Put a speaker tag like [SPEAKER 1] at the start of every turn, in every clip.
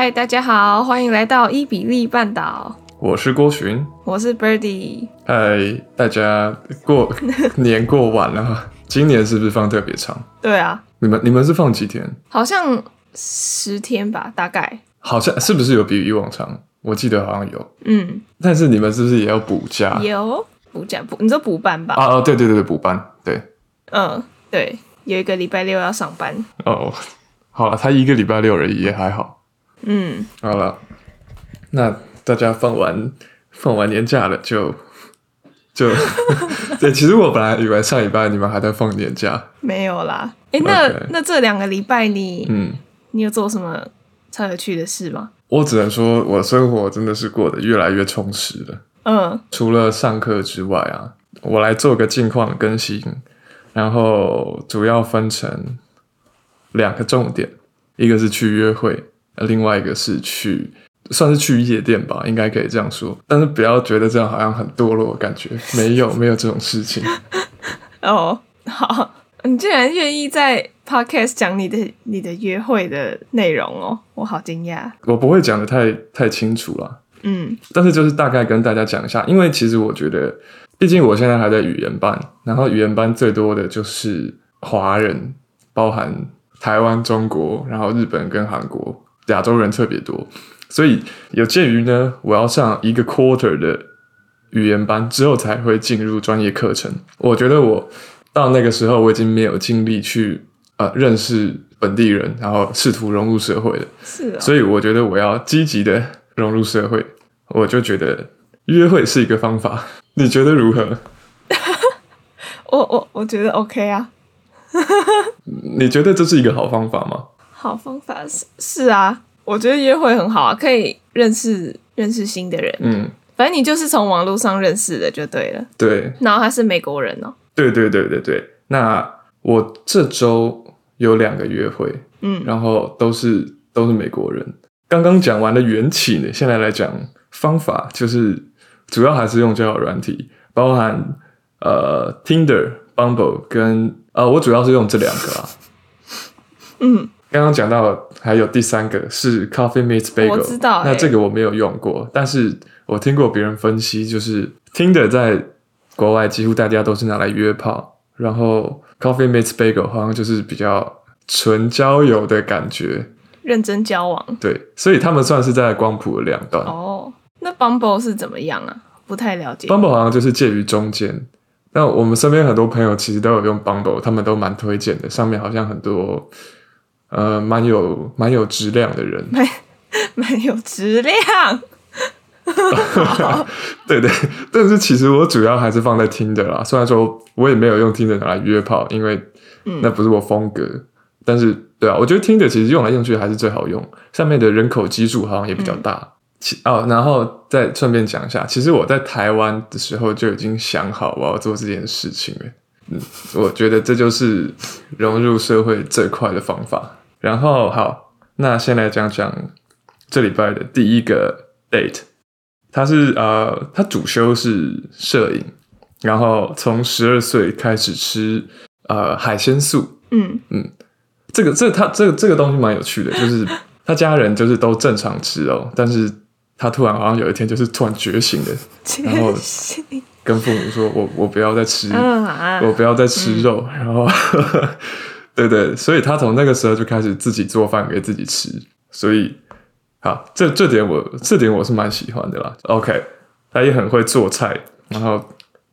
[SPEAKER 1] 嗨，大家好，欢迎来到伊比利半岛。
[SPEAKER 2] 我是郭寻，
[SPEAKER 1] 我是 Birdy。
[SPEAKER 2] 嗨，大家过 年过完了，今年是不是放特别长？
[SPEAKER 1] 对啊，
[SPEAKER 2] 你们你们是放几天？
[SPEAKER 1] 好像十天吧，大概。
[SPEAKER 2] 好像是不是有比以往长？我记得好像有。
[SPEAKER 1] 嗯，
[SPEAKER 2] 但是你们是不是也要补假？
[SPEAKER 1] 有补假补，你说补班吧？
[SPEAKER 2] 啊啊，对对对对，补班，对。
[SPEAKER 1] 嗯，对，有一个礼拜六要上班。
[SPEAKER 2] 哦，好了，他一个礼拜六而已，也还好。
[SPEAKER 1] 嗯，
[SPEAKER 2] 好了，那大家放完放完年假了就，就就 对。其实我本来以为上礼拜你们还在放年假，
[SPEAKER 1] 没有啦。哎、欸，那 Okay. 那这两个礼拜你
[SPEAKER 2] 嗯，
[SPEAKER 1] 你有做什么超有趣的事吗？
[SPEAKER 2] 我只能说，我生活真的是过得越来越充实了。
[SPEAKER 1] 嗯，
[SPEAKER 2] 除了上课之外啊，我来做个近况更新，然后主要分成两个重点，一个是去约会。另外一个是去，算是去夜店吧，应该可以这样说。但是不要觉得这样好像很堕落的感觉，没有没有这种事情。
[SPEAKER 1] 哦，好，你竟然愿意在 podcast 讲你的你的约会的内容哦，我好惊讶。
[SPEAKER 2] 我不会讲的太太清楚了，
[SPEAKER 1] 嗯，
[SPEAKER 2] 但是就是大概跟大家讲一下，因为其实我觉得，毕竟我现在还在语言班，然后语言班最多的就是华人，包含台湾、中国，然后日本跟韩国。亚洲人特别多，所以有鉴于呢，我要上一个 quarter 的语言班之后才会进入专业课程。我觉得我到那个时候我已经没有精力去呃认识本地人，然后试图融入社会了。
[SPEAKER 1] 是啊，
[SPEAKER 2] 所以我觉得我要积极的融入社会。我就觉得约会是一个方法，你觉得如何？
[SPEAKER 1] 我我我觉得 OK 啊。
[SPEAKER 2] 你觉得这是一个好方法吗？
[SPEAKER 1] 好方法是是啊，我觉得约会很好啊，可以认识认识新的人。
[SPEAKER 2] 嗯，
[SPEAKER 1] 反正你就是从网络上认识的就对了。
[SPEAKER 2] 对，
[SPEAKER 1] 然后他是美国人哦。
[SPEAKER 2] 对对对对对，那我这周有两个约会，
[SPEAKER 1] 嗯，
[SPEAKER 2] 然后都是都是美国人。刚刚讲完了缘起呢，现在来讲方法，就是主要还是用交友软体，包含呃 Tinder、Bumble 跟呃，我主要是用这两个啊。
[SPEAKER 1] 嗯。
[SPEAKER 2] 刚刚讲到还有第三个是 Coffee Meets Bagel，
[SPEAKER 1] 我知道、欸，
[SPEAKER 2] 那这个我没有用过，但是我听过别人分析，就是 Tinder 在国外几乎大家都是拿来约炮，然后 Coffee Meets Bagel 好像就是比较纯交友的感觉，
[SPEAKER 1] 认真交往。
[SPEAKER 2] 对，所以他们算是在光谱的两端。
[SPEAKER 1] 哦，那 Bumble 是怎么样啊？不太了解。
[SPEAKER 2] Bumble 好像就是介于中间，那我们身边很多朋友其实都有用 Bumble，他们都蛮推荐的，上面好像很多。呃，蛮有蛮有质量的人，
[SPEAKER 1] 蛮 蛮有质量，
[SPEAKER 2] 对对，但是其实我主要还是放在 Tinder 啦。虽然说我也没有用 Tinder 拿来约炮，因为那不是我风格。嗯、但是，对啊，我觉得 Tinder 其实用来用去还是最好用，上面的人口基数好像也比较大。嗯、其哦，然后再顺便讲一下，其实我在台湾的时候就已经想好我要做这件事情了。嗯，我觉得这就是融入社会最快的方法。然后好，那先来讲讲这礼拜的第一个 date。他是呃，他主修是摄影，然后从十二岁开始吃呃海鲜素。嗯嗯，这个这个、他这个这个东西蛮有趣的，就是他家人就是都正常吃哦，但是他突然好像有一天就是突然觉醒的，然后跟父母说：“我我不要再吃，我不要再吃肉。嗯”然后。对对，所以他从那个时候就开始自己做饭给自己吃，所以好，这这点我这点我是蛮喜欢的啦。OK，他也很会做菜，然后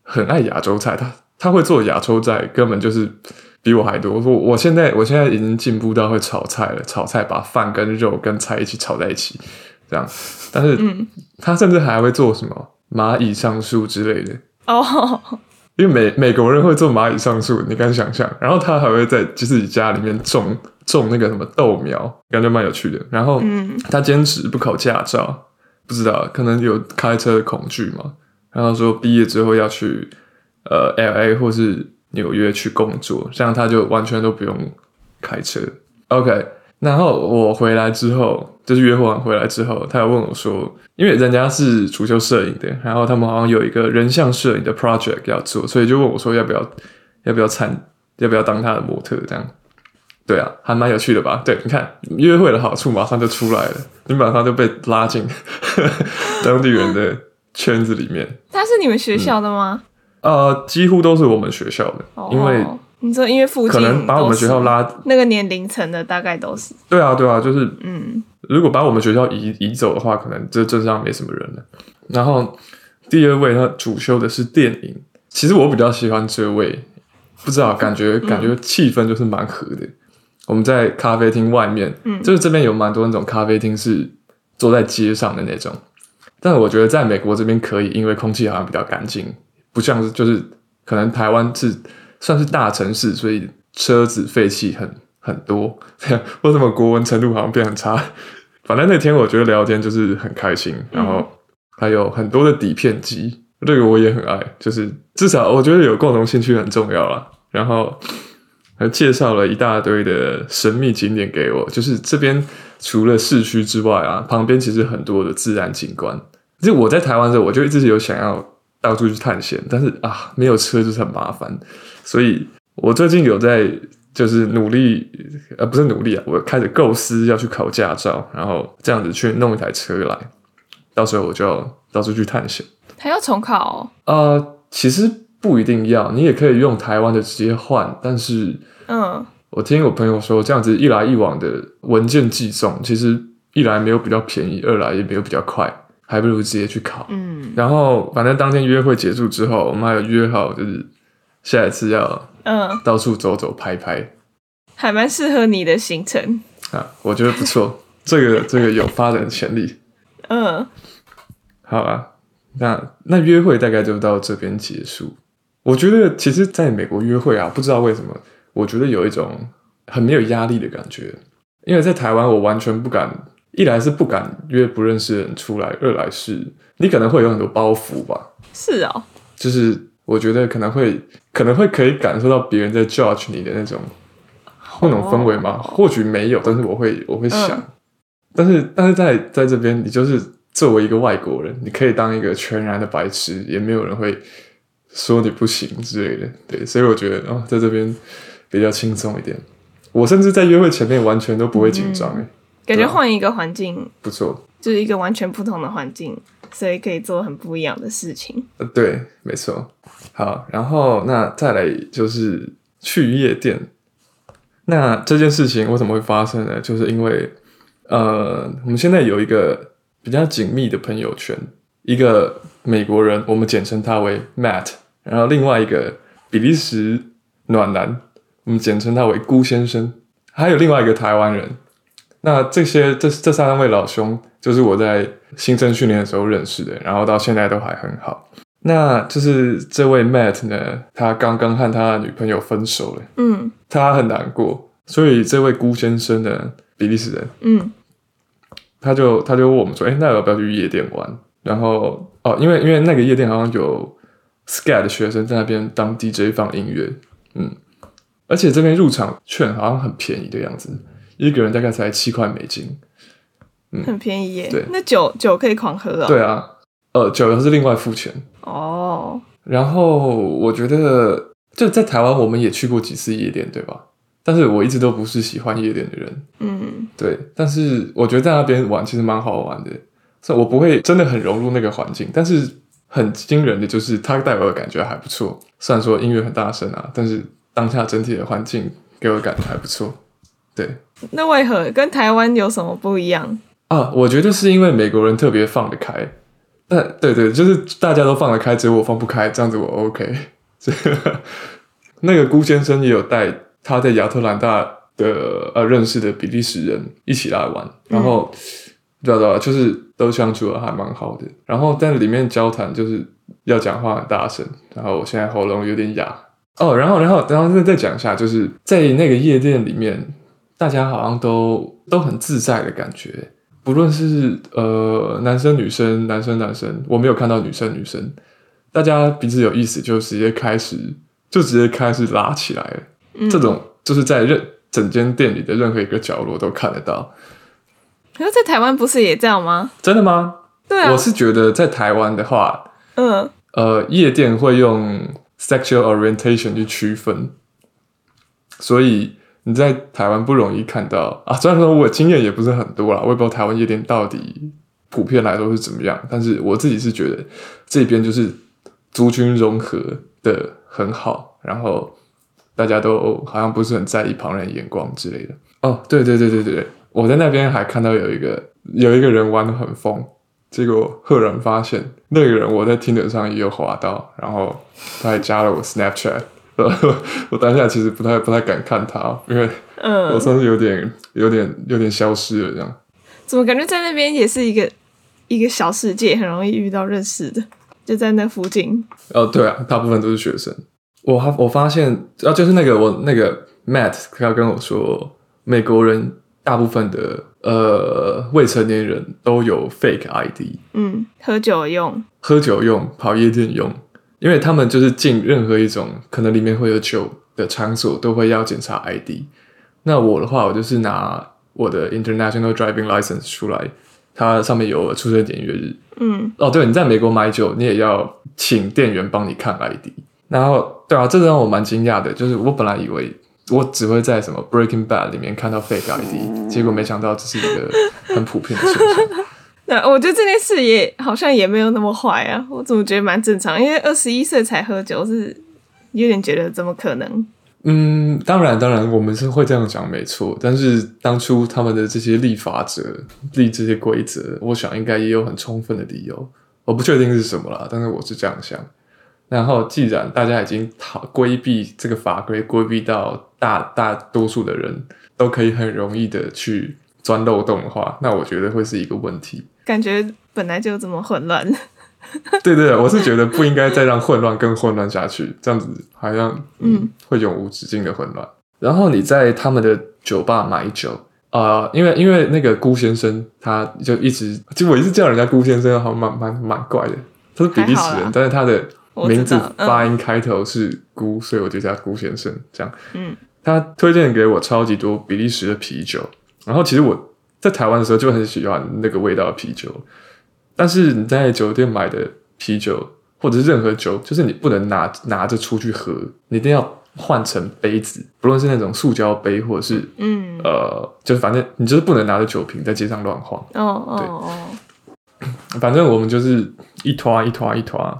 [SPEAKER 2] 很爱亚洲菜，他他会做亚洲菜，根本就是比我还多。我说我现在我现在已经进步到会炒菜了，炒菜把饭跟肉跟菜一起炒在一起，这样。但是他甚至还会做什么蚂蚁上树之类的哦。因为美美国人会做蚂蚁上树，你敢想象？然后他还会在自己家里面种种那个什么豆苗，感觉蛮有趣的。然后，他坚持不考驾照，不知道可能有开车的恐惧嘛。然后说毕业之后要去呃 LA 或是纽约去工作，这样他就完全都不用开车。OK。然后我回来之后，就是约会完回来之后，他有问我说，因为人家是主修摄影的，然后他们好像有一个人像摄影的 project 要做，所以就问我说要不要，要不要参，要不要当他的模特这样。对啊，还蛮有趣的吧？对，你看约会的好处马上就出来了，你马上就被拉进 当地人的圈子里面。
[SPEAKER 1] 他是你们学校的吗？
[SPEAKER 2] 嗯、呃，几乎都是我们学校的，哦、因为
[SPEAKER 1] 你说因为附近
[SPEAKER 2] 可能把我们学校拉
[SPEAKER 1] 那个年龄层的大概都是。
[SPEAKER 2] 对啊，对啊，就是嗯，如果把我们学校移移走的话，可能这镇上没什么人了。然后第二位他主修的是电影，其实我比较喜欢这位，不知道感觉感觉气氛就是蛮合的。嗯我们在咖啡厅外面，嗯，就是这边有蛮多那种咖啡厅是坐在街上的那种，但我觉得在美国这边可以，因为空气好像比较干净，不像是就是可能台湾是算是大城市，所以车子废气很很多，为什么国文程度好像变很差？反正那天我觉得聊天就是很开心，然后还有很多的底片机，这个我也很爱，就是至少我觉得有共同兴趣很重要啦，然后。还介绍了一大堆的神秘景点给我，就是这边除了市区之外啊，旁边其实很多的自然景观。就我在台湾的时候，我就一直有想要到处去探险，但是啊，没有车就是很麻烦。所以我最近有在就是努力，呃，不是努力啊，我开始构思要去考驾照，然后这样子去弄一台车来，到时候我就要到处去探险。
[SPEAKER 1] 还要重考？
[SPEAKER 2] 哦？呃，其实。不一定要，你也可以用台湾的直接换。但是，嗯，我听我朋友说，这样子一来一往的文件寄送，其实一来没有比较便宜，二来也没有比较快，还不如直接去考。嗯，然后反正当天约会结束之后，我们还有约好，就是下一次要嗯到处走走拍拍，
[SPEAKER 1] 还蛮适合你的行程
[SPEAKER 2] 啊，我觉得不错，这个这个有发展潜力。嗯，好啊，那那约会大概就到这边结束。我觉得其实在美国约会啊，不知道为什么，我觉得有一种很没有压力的感觉。因为在台湾，我完全不敢，一来是不敢约不认识的人出来，二来是你可能会有很多包袱吧。
[SPEAKER 1] 是哦，
[SPEAKER 2] 就是我觉得可能会可能会可以感受到别人在 judge 你的那种那种氛围吗。或许没有，但是我会我会想，但是但是在在这边，你就是作为一个外国人，你可以当一个全然的白痴，也没有人会。说你不行之类的，对，所以我觉得哦，在这边比较轻松一点。我甚至在约会前面完全都不会紧张，哎、嗯，
[SPEAKER 1] 感觉换一个环境
[SPEAKER 2] 不错，
[SPEAKER 1] 就是一个完全不同的环境，所以可以做很不一样的事情。
[SPEAKER 2] 呃，对，没错。好，然后那再来就是去夜店。那这件事情为什么会发生呢？就是因为呃，我们现在有一个比较紧密的朋友圈，一个美国人，我们简称他为 Matt。然后另外一个比利时暖男，我们简称他为辜先生，还有另外一个台湾人。那这些这这三位老兄，就是我在新生训练的时候认识的，然后到现在都还很好。那就是这位 Matt 呢，他刚刚和他的女朋友分手了，嗯，他很难过，所以这位辜先生呢，比利时人，嗯，他就他就问我们说，哎，那要不要去夜店玩？然后哦，因为因为那个夜店好像有。Sky 的学生在那边当 DJ 放音乐，嗯，而且这边入场券好像很便宜的样子，一个人大概才七块美金，
[SPEAKER 1] 嗯，很便宜耶。对，那酒酒可以狂喝啊。
[SPEAKER 2] 对啊，呃，酒又是另外付钱
[SPEAKER 1] 哦。
[SPEAKER 2] 然后我觉得就在台湾，我们也去过几次夜店，对吧？但是我一直都不是喜欢夜店的人，嗯，对。但是我觉得在那边玩其实蛮好玩的，所以我不会真的很融入那个环境，但是。很惊人的就是，它带我的感觉还不错。虽然说音乐很大声啊，但是当下整体的环境给我的感觉还不错。对，
[SPEAKER 1] 那为何跟台湾有什么不一样
[SPEAKER 2] 啊？我觉得是因为美国人特别放得开。但对，对对，就是大家都放得开，只有我放不开，这样子我 OK。那个辜先生也有带他在亚特兰大的呃认识的比利时人一起来玩，然后。嗯对啊，对啊，就是都相处的还蛮好的。然后在里面交谈，就是要讲话很大声。然后我现在喉咙有点哑哦。然后，然后，然后再再讲一下，就是在那个夜店里面，大家好像都都很自在的感觉。不论是呃男生女生，男生男生，我没有看到女生女生，大家彼此有意思，就直接开始就直接开始拉起来了。嗯。这种就是在任整间店里的任何一个角落都看得到。
[SPEAKER 1] 可是，在台湾不是也这样吗？
[SPEAKER 2] 真的吗？
[SPEAKER 1] 对啊，
[SPEAKER 2] 我是觉得在台湾的话，嗯，呃，夜店会用 sexual orientation 去区分，所以你在台湾不容易看到啊。虽然说我经验也不是很多啦，我也不知道台湾夜店到底普遍来说是怎么样，但是我自己是觉得这边就是族群融合的很好，然后大家都好像不是很在意旁人眼光之类的。哦，对对对对对，我在那边还看到有一个有一个人玩得很疯。结果赫然发现，那个人我在 Tinder 上也有滑到，然后他还加了我 Snapchat。我当下其实不太不太敢看他，因为我算是有点有点有点消失了这样。
[SPEAKER 1] 怎么感觉在那边也是一个一个小世界，很容易遇到认识的，就在那附近。
[SPEAKER 2] 哦，对啊，大部分都是学生。我还我发现，啊，就是那个我那个 Matt 他跟我说，美国人。大部分的呃未成年人都有 fake ID，
[SPEAKER 1] 嗯，喝酒用，
[SPEAKER 2] 喝酒用，跑夜店用，因为他们就是进任何一种可能里面会有酒的场所，都会要检查 ID。那我的话，我就是拿我的 International Driving License 出来，它上面有出生年月日，嗯，哦，对，你在美国买酒，你也要请店员帮你看 ID。然后，对啊，这让我蛮惊讶的，就是我本来以为。我只会在什么 Breaking Bad 里面看到 fake ID，结果没想到这是一个很普遍的现象。
[SPEAKER 1] 那我觉得这件事也好像也没有那么坏啊，我怎么觉得蛮正常？因为二十一岁才喝酒是有点觉得怎么可能？
[SPEAKER 2] 嗯，当然当然，我们是会这样讲没错。但是当初他们的这些立法者立这些规则，我想应该也有很充分的理由。我不确定是什么啦，但是我是这样想。然后，既然大家已经逃规避这个法规，规避到大大多数的人都可以很容易的去钻漏洞的话，那我觉得会是一个问题。
[SPEAKER 1] 感觉本来就这么混乱。
[SPEAKER 2] 对对，我是觉得不应该再让混乱更混乱下去，这样子好像嗯，嗯会永无止境的混乱。然后你在他们的酒吧买酒啊、呃，因为因为那个辜先生他就一直，就我一直叫人家辜先生，好蛮蛮蛮怪的。他是比利时人，但是他的。名字发音开头是辜，嗯，所以我就叫辜先生。这样，嗯，他推荐给我超级多比利时的啤酒。然后，其实我在台湾的时候就很喜欢那个味道的啤酒。但是你在酒店买的啤酒，或者是任何酒，就是你不能拿拿着出去喝，你一定要换成杯子，不论是那种塑胶杯，或者是嗯呃，就是反正你就是不能拿着酒瓶在街上乱晃。哦哦哦，反正我们就是一坨一坨一坨。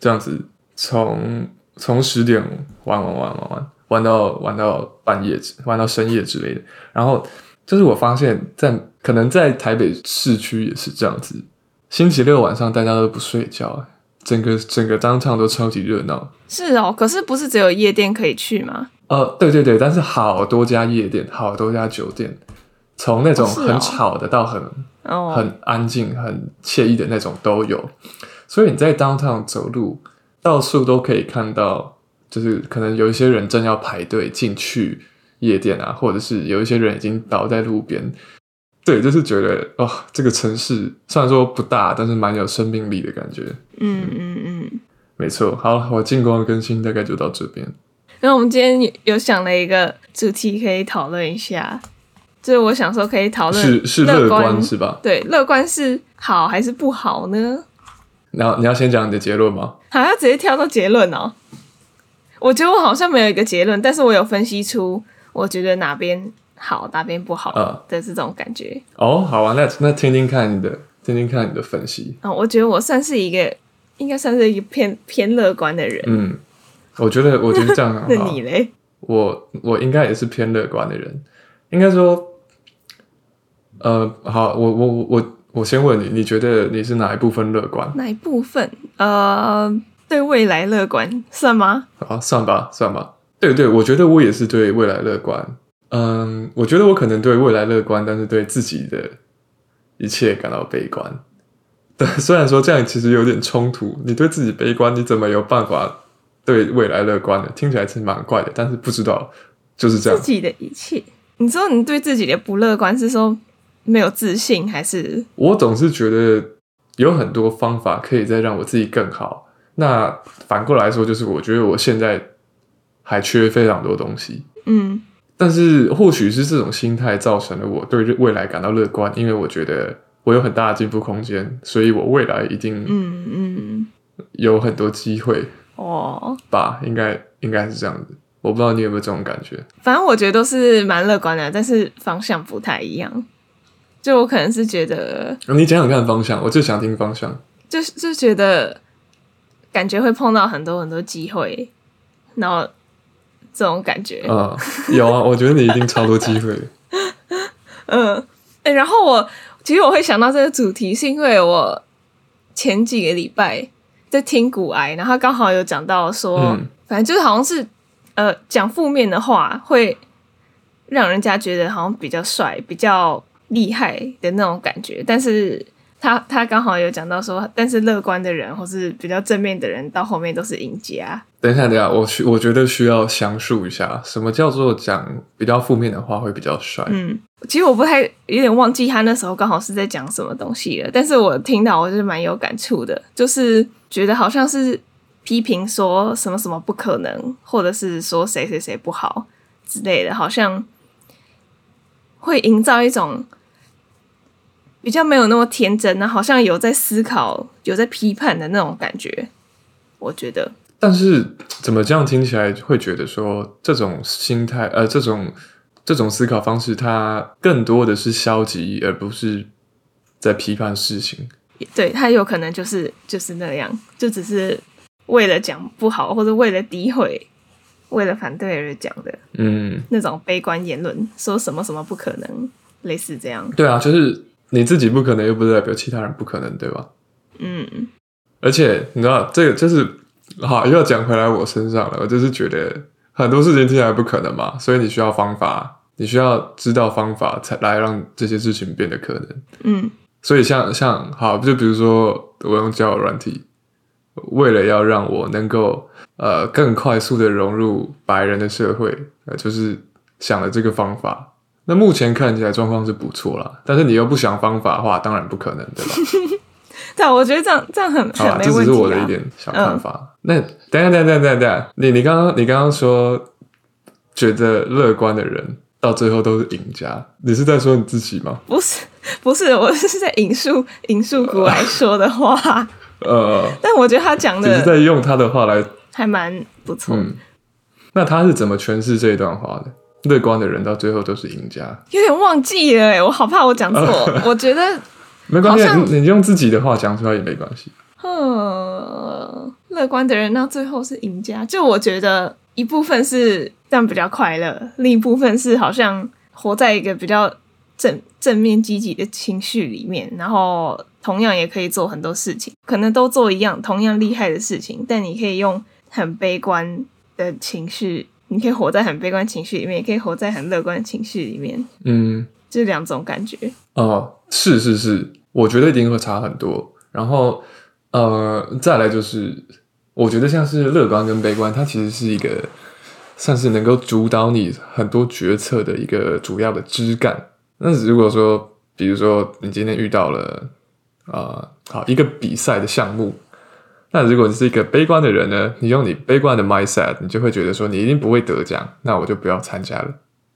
[SPEAKER 2] 这样子从从十点玩玩玩玩玩玩到玩到半夜，玩到深夜之类的。然后就是我发现在，在可能在台北市区也是这样子。星期六晚上大家都不睡觉，整个整个 downtown 都超级热闹。是
[SPEAKER 1] 哦，可是不是只有夜店可以去吗？
[SPEAKER 2] 呃，对对对，但是好多家夜店，好多家酒店，从那种很吵的到很、哦、很安静、很惬意的那种都有。所以你在 downtown 走路，到处都可以看到，就是可能有一些人正要排队进去夜店啊，或者是有一些人已经倒在路边。对，就是觉得哦，这个城市虽然说不大，但是蛮有生命力的感觉。嗯嗯嗯，没错。好，我近况更新大概就到这边。
[SPEAKER 1] 那我们今天有想了一个主题可以讨论一下，就是我想说可以讨论
[SPEAKER 2] 是是乐观是吧？
[SPEAKER 1] 对，乐观是好还是不好呢？
[SPEAKER 2] 然后你要先讲你的结论吗？
[SPEAKER 1] 好，要直接跳到结论哦。我觉得我好像没有一个结论，但是我有分析出我觉得哪边好，哪边不好的这种感觉。
[SPEAKER 2] 嗯、哦，好啊，那那听听看你的，听听看你的分析。
[SPEAKER 1] 哦，我觉得我算是一个，应该算是一个偏偏乐观的人。
[SPEAKER 2] 嗯，我觉得我觉得这样很好。
[SPEAKER 1] 那你嘞？
[SPEAKER 2] 我我应该也是偏乐观的人。应该说，呃，好，我我我。我我先问你，你觉得你是哪一部分乐观？
[SPEAKER 1] 哪一部分？呃，对未来乐观算吗？
[SPEAKER 2] 好，算吧，算吧。对对，我觉得我也是对未来乐观。嗯，我觉得我可能对未来乐观，但是对自己的一切感到悲观。对，虽然说这样其实有点冲突。你对自己悲观，你怎么有办法对未来乐观呢？听起来是蛮怪的，但是不知道就是这样。
[SPEAKER 1] 自己的一切，你说你对自己的不乐观是说？没有自信，还是
[SPEAKER 2] 我总是觉得有很多方法可以再让我自己更好。那反过来说，就是我觉得我现在还缺非常多东西。嗯，但是或许是这种心态造成了我对未来感到乐观，因为我觉得我有很大的进步空间，所以我未来一定嗯嗯有很多机会哦吧，应该应该是这样子。我不知道你有没有这种感觉。
[SPEAKER 1] 反正我觉得都是蛮乐观的，但是方向不太一样。就我可能是觉得，
[SPEAKER 2] 你讲讲看方向，我就想听方向。
[SPEAKER 1] 就就觉得感觉会碰到很多很多机会，然后这种感觉。
[SPEAKER 2] 啊、嗯，有啊，我觉得你一定超多机会。
[SPEAKER 1] 嗯，哎、欸，然后我其实我会想到这个主题，是因为我前几个礼拜在听古癌，然后刚好有讲到说，嗯、反正就是好像是呃讲负面的话会让人家觉得好像比较帅，比较。厉害的那种感觉，但是他他刚好有讲到说，但是乐观的人或是比较正面的人，到后面都是赢家。
[SPEAKER 2] 等一下，等一下，我需我觉得需要详述一下，什么叫做讲比较负面的话会比较帅？
[SPEAKER 1] 嗯，其实我不太有点忘记他那时候刚好是在讲什么东西了，但是我听到我就是蛮有感触的，就是觉得好像是批评说什么什么不可能，或者是说谁谁谁不好之类的，好像会营造一种。比较没有那么天真，那好像有在思考、有在批判的那种感觉，我觉得。
[SPEAKER 2] 但是怎么这样听起来会觉得说这种心态，呃，这种这种思考方式，它更多的是消极，而不是在批判事情。
[SPEAKER 1] 对，他有可能就是就是那样，就只是为了讲不好，或者为了诋毁、为了反对而讲的。嗯，那种悲观言论，说什么什么不可能，类似这样。
[SPEAKER 2] 对啊，就是。你自己不可能，又不是代表其他人不可能，对吧？嗯。而且你知道，这个就是好，又要讲回来我身上了。我就是觉得很多事情听起来不可能嘛，所以你需要方法，你需要知道方法，才来让这些事情变得可能。嗯。所以像像好，就比如说我用交友软体，为了要让我能够呃更快速的融入白人的社会，呃，就是想了这个方法。那目前看起来状况是不错啦，但是你又不想方法的话，当然不可能，对吧？
[SPEAKER 1] 对，我觉得这样这样很好啦，
[SPEAKER 2] 这只是我的一点小看法。嗯、那等下等下等下等下，你你刚刚你刚刚说觉得乐观的人到最后都是赢家，你是在说你自己吗？
[SPEAKER 1] 不是，不是，我是在引述引述股癌说的话。呃，但我觉得他讲的，
[SPEAKER 2] 只是在用他的话来，
[SPEAKER 1] 还蛮不错。嗯，
[SPEAKER 2] 那他是怎么诠释这一段话的？乐观的人到最后都是赢家，
[SPEAKER 1] 有点忘记了哎，我好怕我讲错。我觉得
[SPEAKER 2] 没关系，你用自己的话讲出来也没关系。
[SPEAKER 1] 嗯，乐观的人到最后是赢家，就我觉得一部分是这样比较快乐，另一部分是好像活在一个比较正正面积极的情绪里面，然后同样也可以做很多事情，可能都做一样同样厉害的事情，但你可以用很悲观的情绪。你可以活在很悲观情绪里面，也可以活在很乐观情绪里面。嗯，这两种感觉。
[SPEAKER 2] 哦，是是是，我觉得一定会差很多。然后，呃，再来就是，我觉得像是乐观跟悲观，它其实是一个算是能够主导你很多决策的一个主要的枝干。那如果说，比如说你今天遇到了啊、呃，好一个比赛的项目。那如果你是一个悲观的人呢？你用你悲观的 mindset，你就会觉得说你一定不会得奖，那我就不要参加了。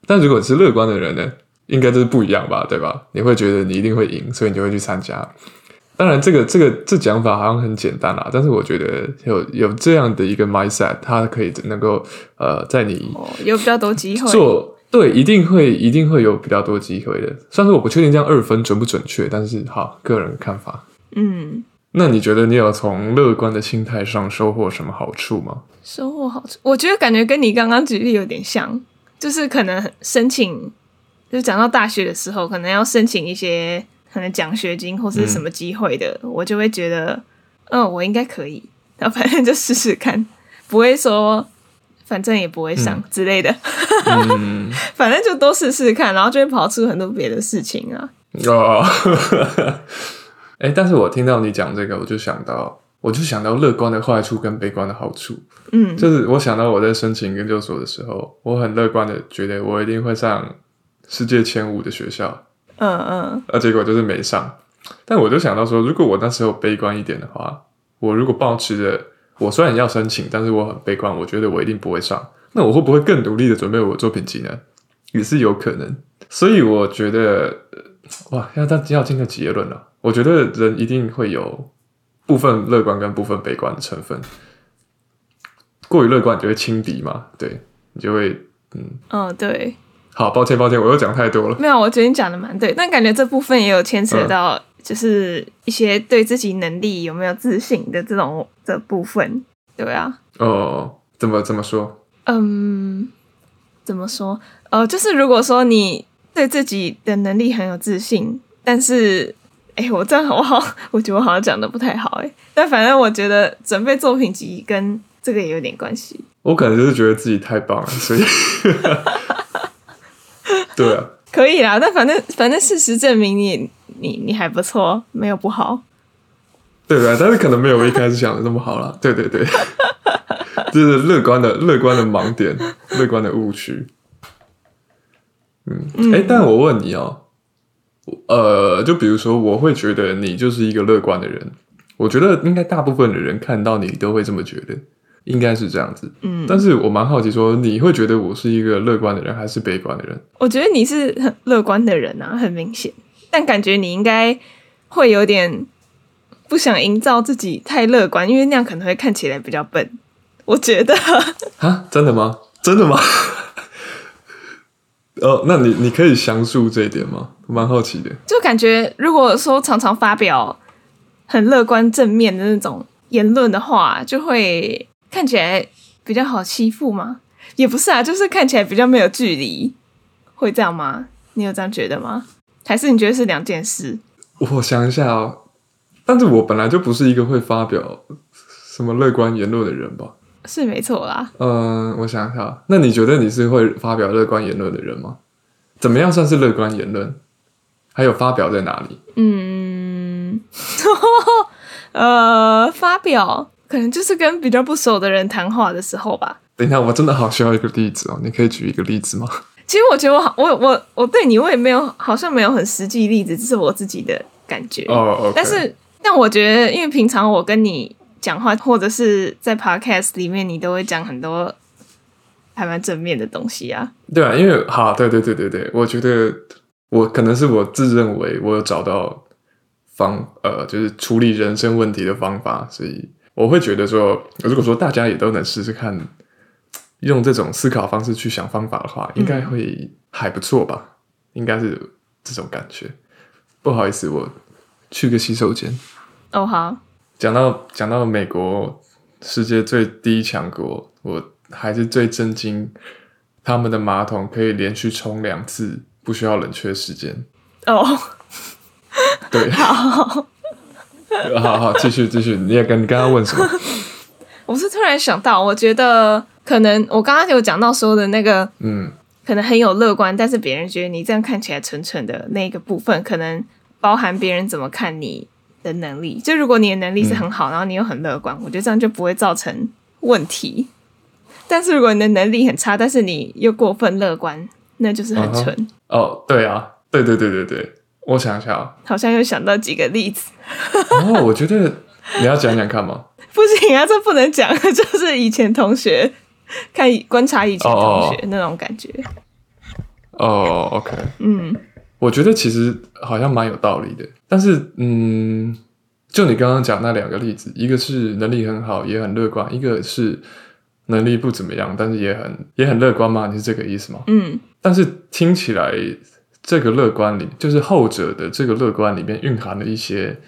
[SPEAKER 2] 但如果你是乐观的人呢？应该就是不一样吧，对吧？你会觉得你一定会赢，所以你就会去参加。当然，这个这个这讲法好像很简单啦，但是我觉得有有这样的一个 mindset，它可以能够呃，在你
[SPEAKER 1] 有比较多机会
[SPEAKER 2] 做，对，一定会一定会有比较多机会的。虽然说我不确定这样二分准不准确，但是好，个人看法，嗯。那你觉得你有从乐观的心态上收获什么好处吗？
[SPEAKER 1] 收获好处，我觉得感觉跟你刚刚举例有点像，就是可能申请，就讲到大学的时候，可能要申请一些可能奖学金或是什么机会的，嗯、我就会觉得，嗯，我应该可以，然后反正就试试看，不会说反正也不会上之类的，嗯、反正就多试试看，然后就会跑出很多别的事情啊。哦。
[SPEAKER 2] 哎，但是我听到你讲这个，我就想到，我就想到乐观的坏处跟悲观的好处。嗯，就是我想到我在申请研究所的时候，我很乐观的觉得我一定会上世界前五的学校。嗯嗯，啊结果就是没上。但我就想到说，如果我那时候悲观一点的话，我如果保持着我虽然要申请，但是我很悲观，我觉得我一定不会上，那我会不会更努力的准备我的作品集呢？也是有可能。所以我觉得，哇，要他要进个结论了。我觉得人一定会有部分乐观跟部分悲观的成分。过于乐观就会轻敌嘛，对。你就会嗯，
[SPEAKER 1] 嗯，对。
[SPEAKER 2] 好，抱歉抱歉，我又讲太多了。
[SPEAKER 1] 没有，我觉得你讲的蛮对，但感觉这部分也有牵扯到，就是一些对自己能力有没有自信的这种的部分，对啊。
[SPEAKER 2] 哦，怎么怎么说？
[SPEAKER 1] 嗯，怎么说？呃，就是如果说你对自己的能力很有自信，但是，哎，我这样好不好？我觉得我好像讲的不太好，哎，但反正我觉得准备作品集跟这个也有点关系。
[SPEAKER 2] 我可能就是觉得自己太棒了，所以。对啊，
[SPEAKER 1] 可以啦，但反正反正事实证明你你你还不错，没有不好。
[SPEAKER 2] 对啊，但是可能没有我一开始想的那么好啦。对对对，这是乐观的乐观的盲点，乐观的误区。嗯，哎、欸，但我问你哦、喔，呃，就比如说，我会觉得你就是一个乐观的人，我觉得应该大部分的人看到你都会这么觉得。应该是这样子，嗯，但是我蛮好奇，说你会觉得我是一个乐观的人还是悲观的人？
[SPEAKER 1] 我觉得你是很乐观的人啊，很明显，但感觉你应该会有点不想营造自己太乐观，因为那样可能会看起来比较笨。我觉得
[SPEAKER 2] 啊，真的吗？真的吗？哦，那你你可以详述这一点吗？我蛮好奇的。
[SPEAKER 1] 就感觉如果说常常发表很乐观正面的那种言论的话，就会。看起来比较好欺负吗？也不是啊，就是看起来比较没有距离，会这样吗？你有这样觉得吗？还是你觉得是两件事？
[SPEAKER 2] 我想一下哦，但是我本来就不是一个会发表什么乐观言论的人吧？
[SPEAKER 1] 是没错啦。
[SPEAKER 2] 嗯，我想一下，那你觉得你是会发表乐观言论的人吗？怎么样算是乐观言论？还有发表在哪里？
[SPEAKER 1] 嗯，呃，发表。可能就是跟比较不熟的人谈话的时候吧。
[SPEAKER 2] 等一下，我真的好需要一个例子哦，你可以举一个例子吗？
[SPEAKER 1] 其实我觉得我好我我我对你我也没有好像没有很实际例子，这是我自己的感觉
[SPEAKER 2] 哦。Oh, okay.
[SPEAKER 1] 但是但我觉得，因为平常我跟你讲话，或者是在 podcast 里面，你都会讲很多还蛮正面的东西啊。
[SPEAKER 2] 对啊，因为好，对对对对对，我觉得我可能是我自认为我有找到方呃，就是处理人生问题的方法，所以。我会觉得说，如果说大家也都能试试看，用这种思考方式去想方法的话，应该会还不错吧？应该是这种感觉。不好意思，我去个洗手间。
[SPEAKER 1] 哦，好。
[SPEAKER 2] 讲到讲到美国，世界最第一强国，我还是最震惊，他们的马桶可以连续冲两次，不需要冷却时间。
[SPEAKER 1] 哦，
[SPEAKER 2] 对，
[SPEAKER 1] 好。
[SPEAKER 2] 好好，继续继续，你也跟你刚刚问什么？
[SPEAKER 1] 我是突然想到，我觉得可能我刚刚有讲到说的那个，嗯，可能很有乐观，但是别人觉得你这样看起来蠢蠢的那个部分，可能包含别人怎么看你的能力。就如果你的能力是很好，嗯、然后你又很乐观，我觉得这样就不会造成问题。但是如果你的能力很差，但是你又过分乐观，那就是很蠢。
[SPEAKER 2] 哦、uh-huh. oh，对啊，对对对对对。我想一下，
[SPEAKER 1] 好像又想到几个例子。
[SPEAKER 2] 哦，我觉得你要讲讲看吗？
[SPEAKER 1] 不行啊，这不能讲，就是以前同学看观察以前同学那种感觉。
[SPEAKER 2] 哦，OK，
[SPEAKER 1] 嗯，
[SPEAKER 2] 我觉得其实好像蛮有道理的。但是，嗯，就你刚刚讲那两个例子，一个是能力很好也很乐观，一个是能力不怎么样，但是也很也很乐观嘛？你是这个意思吗？
[SPEAKER 1] 嗯，
[SPEAKER 2] 但是听起来。这个乐观里，就是后者的这个乐观里面蕴含了一些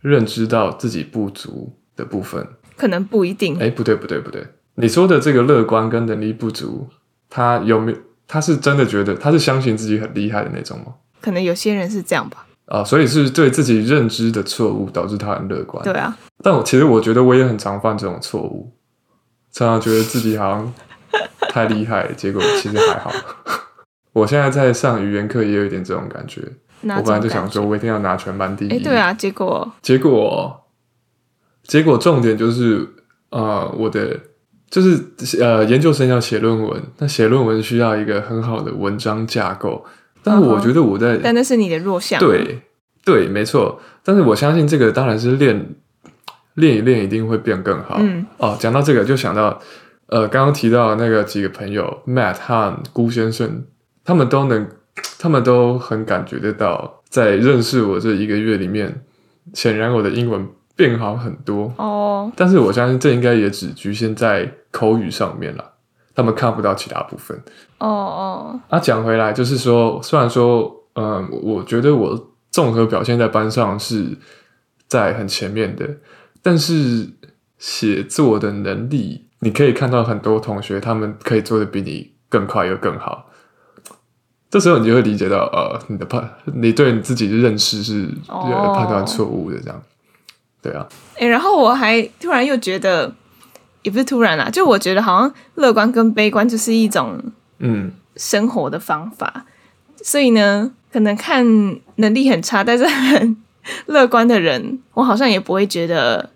[SPEAKER 2] 认知到自己不足的部分，
[SPEAKER 1] 可能不一定。
[SPEAKER 2] 哎，不对，不对，不对。你说的这个乐观跟能力不足，他有没有？他是真的觉得他是相信自己很厉害的那种吗？
[SPEAKER 1] 可能有些人是这样吧。
[SPEAKER 2] 啊，所以是对自己认知的错误导致他很乐观。
[SPEAKER 1] 对啊。
[SPEAKER 2] 但我其实我觉得我也很常犯这种错误，常常觉得自己好像太厉害，结果其实还好。我现在在上语言课，也有一点这种感觉。我本来就想说，我一定要拿全班第一。
[SPEAKER 1] 哎，对啊，结果
[SPEAKER 2] 结果结果重点就是，呃，我的就是呃，研究生要写论文，那写论文需要一个很好的文章架构。但是我觉得我在，
[SPEAKER 1] 但那是你的弱项。
[SPEAKER 2] 对对，没错。但是我相信这个当然是练练一练，一定会变更好。嗯。哦，讲到这个，就想到呃，刚刚提到那个几个朋友，Matt 和辜先生。他们都能，他们都很感觉得到，在认识我这一个月里面，显然我的英文变好很多。
[SPEAKER 1] 哦，
[SPEAKER 2] 但是我相信这应该也只局限在口语上面了。他们看不到其他部分。
[SPEAKER 1] 哦哦。
[SPEAKER 2] 啊，讲回来就是说，虽然说，嗯，我觉得我综合表现在班上是在很前面的，但是写作的能力，你可以看到很多同学他们可以做的比你更快又更好。这时候你就会理解到，呃，你的判，你对你自己的认识是判断错误的，这样。Oh. 对啊。
[SPEAKER 1] 哎、欸，然后我还突然又觉得，也不是突然啦，就我觉得好像乐观跟悲观就是一种，嗯，生活的方法。嗯、所以呢，可能看能力很差但是很 乐观的人，我好像也不会觉得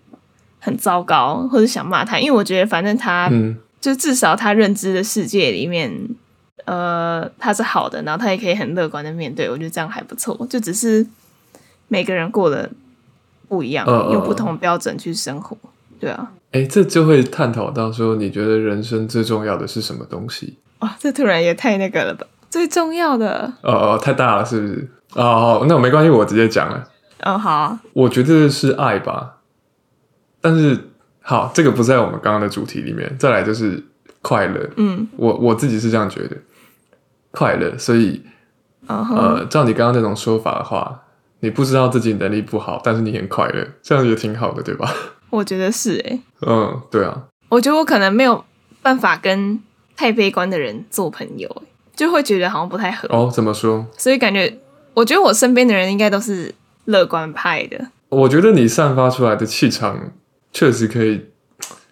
[SPEAKER 1] 很糟糕，或者想骂他，因为我觉得反正他，嗯，就至少他认知的世界里面。呃，他是好的，然后他也可以很乐观的面对，我觉得这样还不错。就只是每个人过得不一样，呃、用不同标准去生活，对啊。
[SPEAKER 2] 哎，这就会探讨到说，你觉得人生最重要的是什么东西？
[SPEAKER 1] 哇，这突然也太那个了吧？最重要的？
[SPEAKER 2] 哦哦，太大了，是不是？哦，那我没关系，我直接讲了。
[SPEAKER 1] 哦，好啊。
[SPEAKER 2] 我觉得是爱吧。但是，好，这个不在我们刚刚的主题里面。再来就是快乐。嗯，我我自己是这样觉得。快乐，所以，uh. 呃，照你刚刚那种说法的话，你不知道自己能力不好，但是你很快乐，这样也挺好的，对吧？
[SPEAKER 1] 我觉得是诶。
[SPEAKER 2] 嗯，对啊。
[SPEAKER 1] 我觉得我可能没有办法跟太悲观的人做朋友，就会觉得好像不太合。
[SPEAKER 2] 哦，怎么说？
[SPEAKER 1] 所以感觉，我觉得我身边的人应该都是乐观派的。
[SPEAKER 2] 我觉得你散发出来的气场，确实可以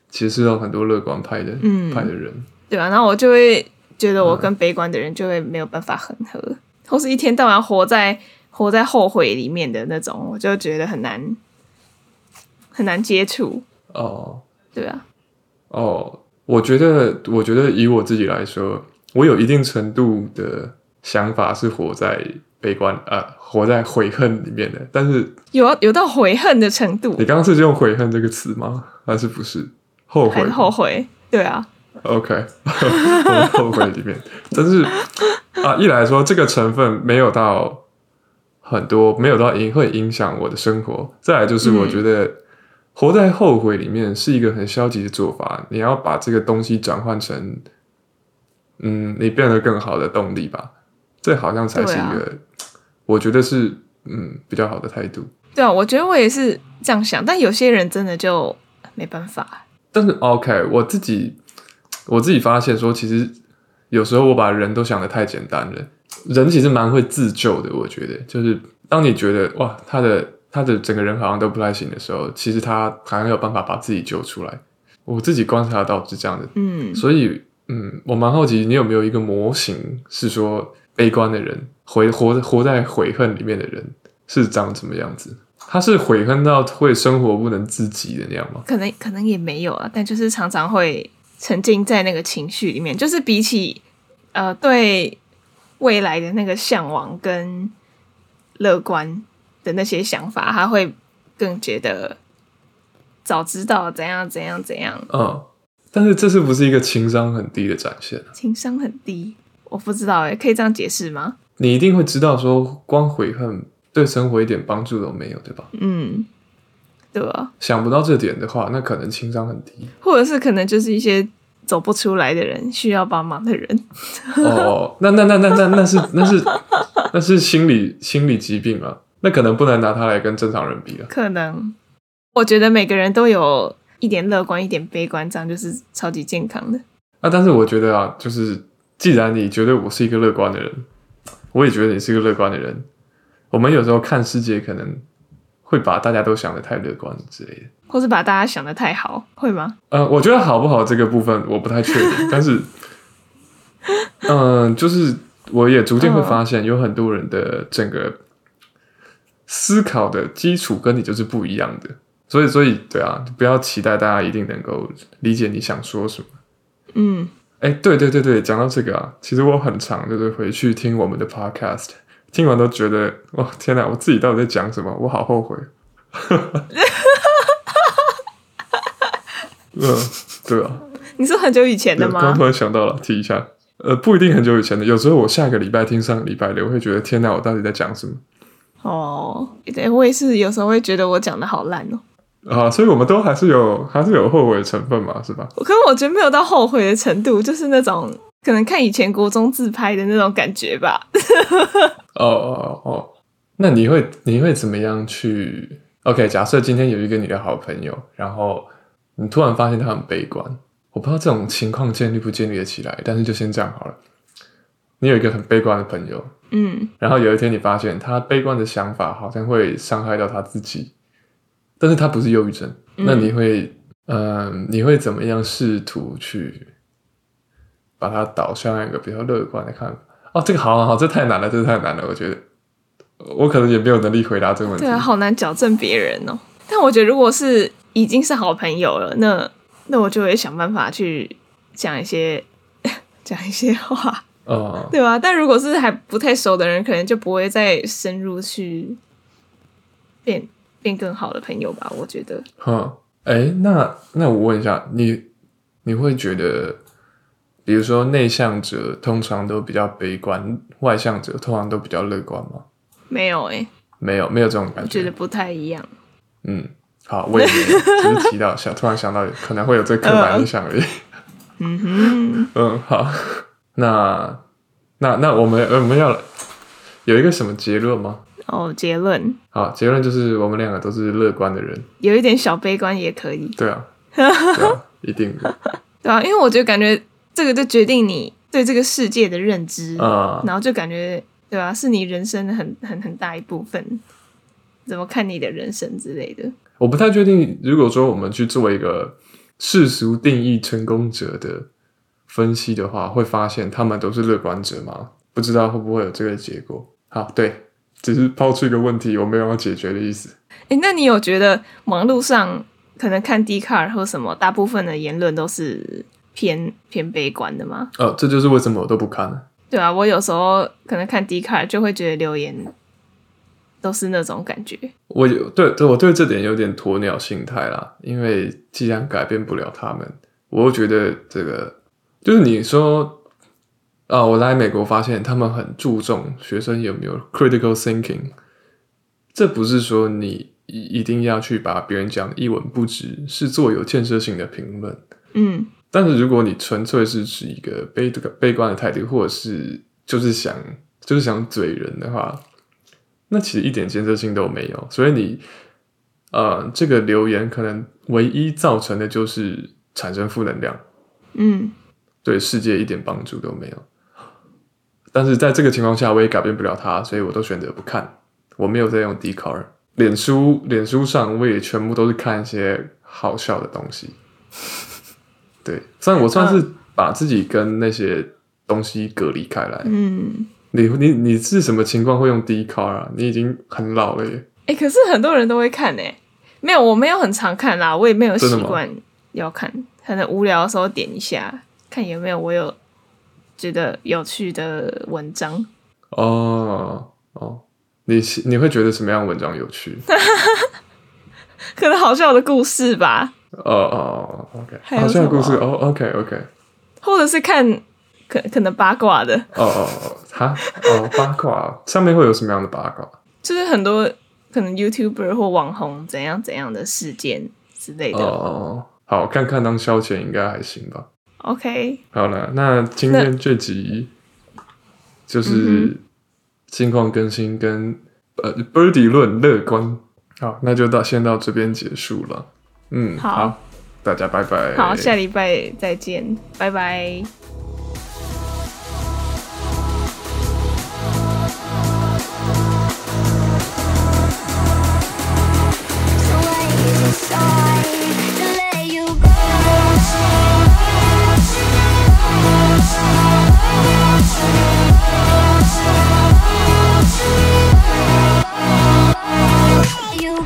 [SPEAKER 2] 结识到很多乐观派的、嗯、派的人，
[SPEAKER 1] 对吧、啊？然后我就会。觉得我跟悲观的人就会没有办法很合，嗯、或是一天到晚活在活在后悔里面的那种，我就觉得很难很难接触。哦，对啊。
[SPEAKER 2] 哦，我觉得，我觉得以我自己来说，我有一定程度的想法是活在悲观啊、呃，活在悔恨里面的。但是
[SPEAKER 1] 有有到悔恨的程度？
[SPEAKER 2] 你刚刚是用悔恨这个词吗？还是不是？后悔？
[SPEAKER 1] 后悔？对啊。
[SPEAKER 2] OK，我后悔里面，但是啊，一来说这个成分没有到很多，没有到影会影响我的生活。再来就是我觉得活在后悔里面是一个很消极的做法。你要把这个东西转换成，嗯，你变得更好的动力吧。这好像才是一个，啊、我觉得是嗯比较好的态度。
[SPEAKER 1] 对啊，我觉得我也是这样想，但有些人真的就没办法。
[SPEAKER 2] 但是 OK，我自己。我自己发现说，其实有时候我把人都想的太简单了。人其实蛮会自救的，我觉得，就是当你觉得哇，他的他的整个人好像都不太行的时候，其实他还有办法把自己救出来。我自己观察到是这样的，嗯，所以嗯，我蛮好奇，你有没有一个模型，是说悲观的人，回活活在悔恨里面的人是长什么样子？他是悔恨到会生活不能自己的那样吗？
[SPEAKER 1] 可能可能也没有啊，但就是常常会。沉浸在那个情绪里面，就是比起呃对未来的那个向往跟乐观的那些想法，他会更觉得早知道怎样怎样怎样。
[SPEAKER 2] 嗯，但是这是不是一个情商很低的展现？
[SPEAKER 1] 情商很低，我不知道哎，可以这样解释吗？
[SPEAKER 2] 你一定会知道，说光悔恨对生活一点帮助都没有，对吧？嗯。
[SPEAKER 1] 对吧，
[SPEAKER 2] 想不到这点的话，那可能情商很低，
[SPEAKER 1] 或者是可能就是一些走不出来的人，需要帮忙的人。
[SPEAKER 2] 哦，那那那那那那是那是那是心理心理疾病啊，那可能不能拿它来跟正常人比了。
[SPEAKER 1] 可能，我觉得每个人都有一点乐观，一点悲观，这样就是超级健康的。
[SPEAKER 2] 啊，但是我觉得啊，就是既然你觉得我是一个乐观的人，我也觉得你是一个乐观的人，我们有时候看世界可能。会把大家都想得太乐观之类的，
[SPEAKER 1] 或是把大家想得太好，会吗？
[SPEAKER 2] 呃，我觉得好不好这个部分我不太确定，但是，嗯、呃，就是我也逐渐会发现，有很多人的整个思考的基础跟你就是不一样的，所以，所以，对啊，不要期待大家一定能够理解你想说什么。嗯，哎，对对对对，讲到这个啊，其实我很常就是回去听我们的 podcast。听完都觉得哇，天哪！我自己到底在讲什么？我好后悔。嗯，对啊。
[SPEAKER 1] 你是很久以前的吗？
[SPEAKER 2] 刚突然想到了，提一下。呃，不一定很久以前的，有时候我下个礼拜听上个礼拜的，我会觉得天哪，我到底在讲什么？
[SPEAKER 1] 哦，对，我也是，有时候会觉得我讲的好烂哦。
[SPEAKER 2] 啊，所以我们都还是有还是有后悔的成分嘛，是吧？
[SPEAKER 1] 我可是我觉得没有到后悔的程度，就是那种可能看以前国中自拍的那种感觉吧。
[SPEAKER 2] 哦哦哦，那你会你会怎么样去？OK，假设今天有一个你的好朋友，然后你突然发现他很悲观，我不知道这种情况建立不建立得起来，但是就先这样好了。你有一个很悲观的朋友，
[SPEAKER 1] 嗯，
[SPEAKER 2] 然后有一天你发现他悲观的想法好像会伤害到他自己。但是他不是忧郁症，嗯、那你会，嗯、呃，你会怎么样试图去把它导向一个比较乐观的看法？哦，这个好好好，这太难了，这太难了，我觉得我可能也没有能力回答这个问题。
[SPEAKER 1] 对啊，好难矫正别人哦。但我觉得，如果是已经是好朋友了，那那我就会想办法去讲一些 讲一些话，
[SPEAKER 2] 哦，
[SPEAKER 1] 对吧？但如果是还不太熟的人，可能就不会再深入去变。变更好的朋友吧，我觉得。
[SPEAKER 2] 嗯，哎，那那我问一下，你你会觉得，比如说内向者通常都比较悲观，外向者通常都比较乐观吗？
[SPEAKER 1] 没有哎、欸，
[SPEAKER 2] 没有没有这种感觉，
[SPEAKER 1] 我觉得不太一样。
[SPEAKER 2] 嗯，好，我也没有，只是提到想突然想到可能会有这刻板印象而已。
[SPEAKER 1] 嗯哼，
[SPEAKER 2] 嗯，好，那那那我们我们要有一个什么结论吗？
[SPEAKER 1] 哦，结论
[SPEAKER 2] 好，结论就是我们两个都是乐观的人，
[SPEAKER 1] 有一点小悲观也可以。
[SPEAKER 2] 对啊，对啊，一定的。
[SPEAKER 1] 对啊，因为我觉得感觉这个就决定你对这个世界的认知
[SPEAKER 2] 啊，
[SPEAKER 1] 然后就感觉对吧、啊，是你人生很很很大一部分，怎么看你的人生之类的。
[SPEAKER 2] 我不太确定，如果说我们去做一个世俗定义成功者的分析的话，会发现他们都是乐观者吗？不知道会不会有这个结果。好，对。只是抛出一个问题，我没有要解决的意思。
[SPEAKER 1] 诶，那你有觉得网络上可能看 Dcard 或什么，大部分的言论都是偏偏悲观的吗？
[SPEAKER 2] 哦，这就是为什么我都不看了。
[SPEAKER 1] 对啊，我有时候可能看 Dcard 就会觉得留言都是那种感觉。
[SPEAKER 2] 我有对对，我对这点有点鸵鸟心态啦，因为既然改变不了他们，我又觉得这个就是你说。啊、哦，我来美国发现他们很注重学生有没有 critical thinking。这不是说你一定要去把别人讲一文不值，是做有建设性的评论。
[SPEAKER 1] 嗯，
[SPEAKER 2] 但是如果你纯粹是持一个悲悲观的态度，或者是就是想就是想嘴人的话，那其实一点建设性都没有。所以你呃，这个留言可能唯一造成的就是产生负能量。
[SPEAKER 1] 嗯，
[SPEAKER 2] 对世界一点帮助都没有。但是在这个情况下，我也改变不了他，所以我都选择不看。我没有在用 Dcard，脸书，脸书上我也全部都是看一些好笑的东西。对，算我算是把自己跟那些东西隔离开来。
[SPEAKER 1] 嗯，
[SPEAKER 2] 你你你是什么情况会用 Dcard 啊？你已经很老了耶。
[SPEAKER 1] 哎、欸，可是很多人都会看诶。没有，我没有很常看啦，我也没有习惯要看，可能无聊的时候点一下，看有没有我有。觉得有趣的文章
[SPEAKER 2] 哦哦，你你会觉得什么样的文章有趣？
[SPEAKER 1] 可能好笑的故事吧。
[SPEAKER 2] 哦哦，OK，好笑的故事哦，OK OK，
[SPEAKER 1] 或者是看可可能八卦的。
[SPEAKER 2] 哦哦哦，哈哦八卦上面会有什么样的八卦？
[SPEAKER 1] 就是很多可能 YouTuber 或网红怎样怎样的事件之类的。
[SPEAKER 2] 哦哦，好看看当消遣应该还行吧。
[SPEAKER 1] OK，
[SPEAKER 2] 好了，那今天这集就是近况更新跟呃 Birdy 论乐观，好，那就到先到这边结束了。嗯，好，好，大家拜拜。
[SPEAKER 1] 好，下礼拜再见，拜拜。You.